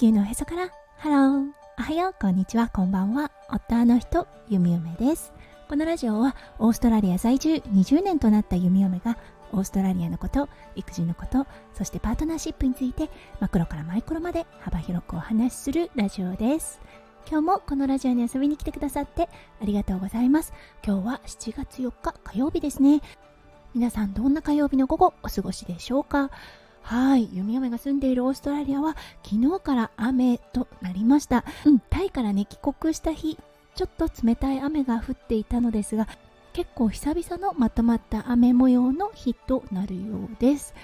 地球のへそから。ハローおはよう。こんにちは。こんばんは。夫の人ゆみゆめです。このラジオはオーストラリア在住20年となったゆみゆめがオーストラリアのこと育児のことそしてパートナーシップについてマクロからマイクロまで幅広くお話しするラジオです。今日もこのラジオに遊びに来てくださってありがとうございます。今日は7月4日火曜日ですね。皆さんどんな火曜日の午後お過ごしでしょうか？はい、弓嫁が住んでいるオーストラリアは昨日から雨となりました。うん、タイからね帰国した日、ちょっと冷たい雨が降っていたのですが、結構久々のまとまった雨模様の日となるようです。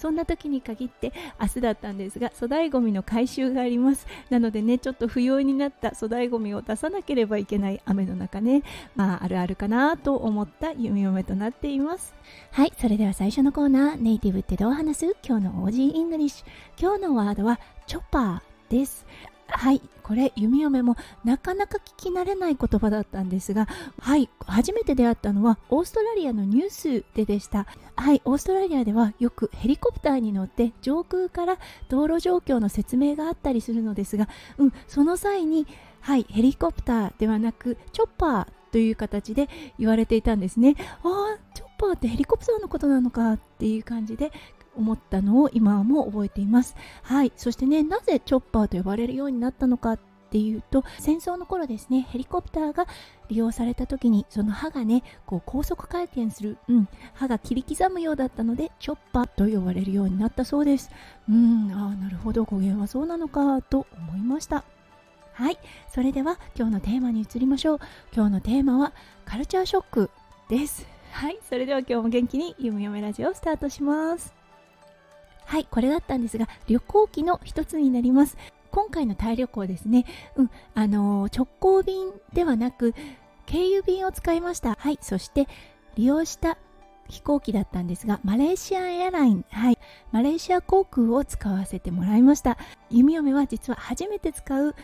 そんな時に限って明日だったんですが粗大ごみの回収があります。なのでねちょっと不要になった粗大ごみを出さなければいけない雨の中ね。まああるあるかなと思った弓嫁となっています。はいそれでは最初のコーナーネイティブってどう話す？今日の Aussie English。今日のワードはチョッパーです。はい。これ弓嫁もなかなか聞き慣れない言葉だったんですがはい。初めて出会ったのはオーストラリアのニュースででした。はい。オーストラリアではよくヘリコプターに乗って上空から道路状況の説明があったりするのですが、うん、その際にはい。ヘリコプターではなくチョッパーという形で言われていたんですね。ああチョッパーってヘリコプターのことなのかっていう感じで思ったのを今も覚えています。はい。そしてねなぜチョッパーと呼ばれるようになったのかっていうと戦争の頃ですねヘリコプターが利用された時にその刃がねこう高速回転する、うん、刃が切り刻むようだったのでチョッパーと呼ばれるようになったそうです。うんああなるほど。語源はそうなのかと思いました。はい。それでは今日のテーマに移りましょう。今日のテーマはカルチャーショックです。はい。それでは今日も元気に「ゆむよめラジオ」スタートします。はいこれだったんですが旅行機の一つになります。今回のタイ旅行ですね、うん、あのー、直行便ではなく経由便を使いました。はいそして利用した飛行機だったんですがマレーシアエアライン。はいマレーシア航空を使わせてもらいました。弓嫁は実は初めて使う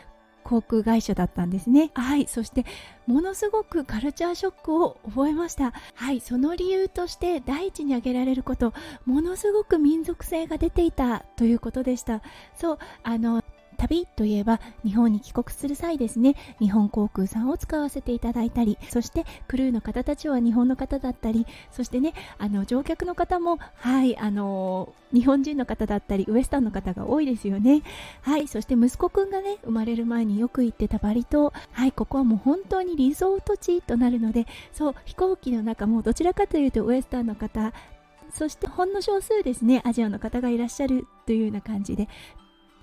航空会社だったんですね。はい。そしてものすごくカルチャーショックを覚えました。はい。その理由として第一に挙げられることものすごく民族性が出ていたということでした。そうあの旅といえば日本に帰国する際ですね。日本航空さんを使わせていただいたりそしてクルーの方たちは日本の方だったりそしてねあの乗客の方もはいあの日本人の方だったりウエスタンの方が多いですよね。はいそして息子くんがね生まれる前によく行ってたバリ島。はいここはもう本当にリゾート地となるのでそう飛行機の中もどちらかというとウエスタンの方そしてほんの少数ですねアジアの方がいらっしゃるというような感じで。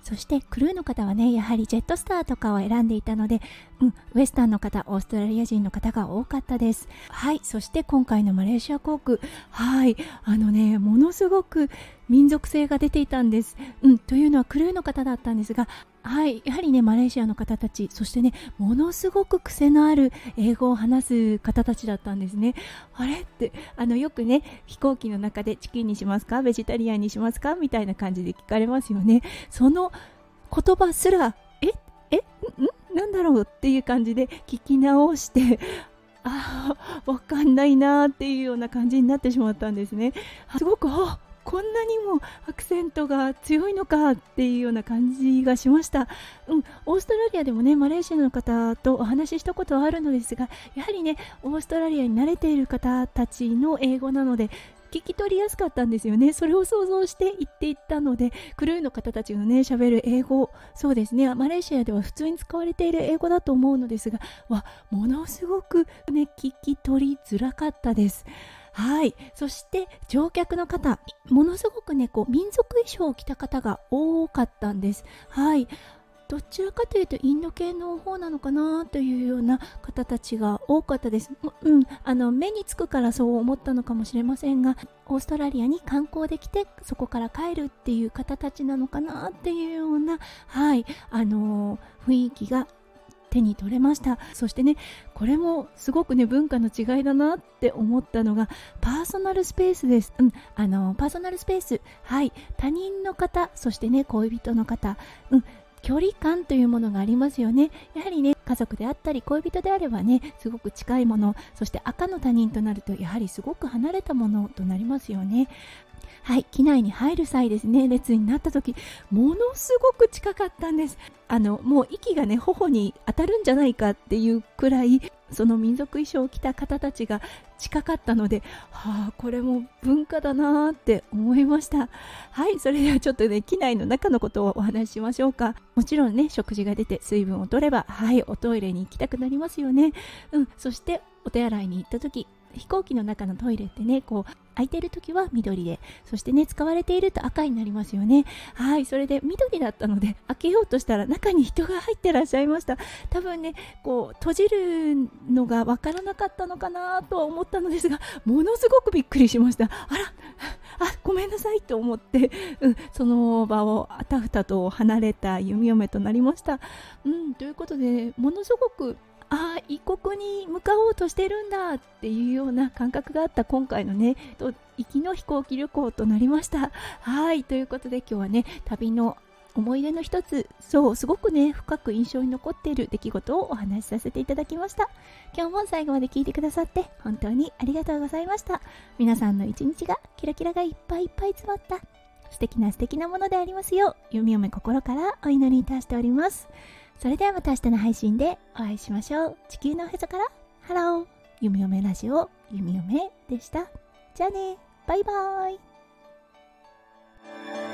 そしてクルーの方はねやはりジェットスターとかを選んでいたので、うん、ウエスタンの方オーストラリア人の方が多かったです。はいそして今回のマレーシア航空。はいあのねものすごく民族性が出ていたんです、うん、というのはクルーの方だったんですがはい。やはりねマレーシアの方たちそしてねものすごく癖のある英語を話す方たちだったんですね。あれってあのよくね飛行機の中でチキンにしますか？ベジタリアンにしますか？みたいな感じで聞かれますよね。その言葉すらえ？え？ん？なんだろうっていう感じで聞き直してああわかんないなっていうような感じになってしまったんですね。すごくあこんなにもアクセントが強いのかっていうような感じがしました、うん、オーストラリアでもねマレーシアの方とお話ししたことはあるのですがやはりねオーストラリアに慣れている方たちの英語なので聞き取りやすかったんですよね。それを想像して言っていったのでクルーの方たちがね喋る英語そうですね。マレーシアでは普通に使われている英語だと思うのですがわものすごくね聞き取りづらかったです。はい。そして乗客の方ものすごくねこう民族衣装を着た方が多かったんです。はい。どちらかというとインド系の方なのかなというような方たちが多かったです。うん、あの目につくからそう思ったのかもしれませんが、オーストラリアに観光できてそこから帰るっていう方たちなのかなっていうような、はい、あのー、雰囲気が手に取れました。そしてねこれもすごくね文化の違いだなって思ったのがパーソナルスペースです、うん、あのパーソナルスペース。はい。他人の方そしてね恋人の方、うん、距離感というものがありますよね。やはりね家族であったり恋人であればねすごく近いものそして赤の他人となるとやはりすごく離れたものとなりますよね。はい機内に入る際ですね列になった時ものすごく近かったんです。あのもう息がね頬に当たるんじゃないかっていうくらいその民族衣装を着た方たちが近かったので、はあ、これも文化だなって思いました。はいそれではちょっとね機内の中のことをお話ししましょうか。もちろんね食事が出て水分を取ればはいおトイレに行きたくなりますよね。うんそしてお手洗いに行った時飛行機の中のトイレってねこう空いてる時は緑でそしてね使われていると赤になりますよね。はいそれで緑だったので開けようとしたら中に人が入ってらっしゃいました。多分ねこう閉じるのがわからなかったのかなとは思ったのですがものすごくびっくりしました。あらあごめんなさいと思って、うん、その場をあたふたと離れた弓嫁となりました。うん、ということでものすごくああ異国に向かおうとしてるんだっていうような感覚があった今回のねと行きの飛行機旅行となりました。はいということで今日はね旅の思い出の一つそうすごくね深く印象に残っている出来事をお話しさせていただきました。今日も最後まで聞いてくださって本当にありがとうございました。皆さんの一日がキラキラがいっぱいいっぱい詰まった。素敵な素敵なものでありますよう弓嫁心からお祈りいたしております。それではまた明日の配信でお会いしましょう。地球のへそからハロー。弓嫁ラジオ、弓嫁でした。じゃあね、バイバーイ。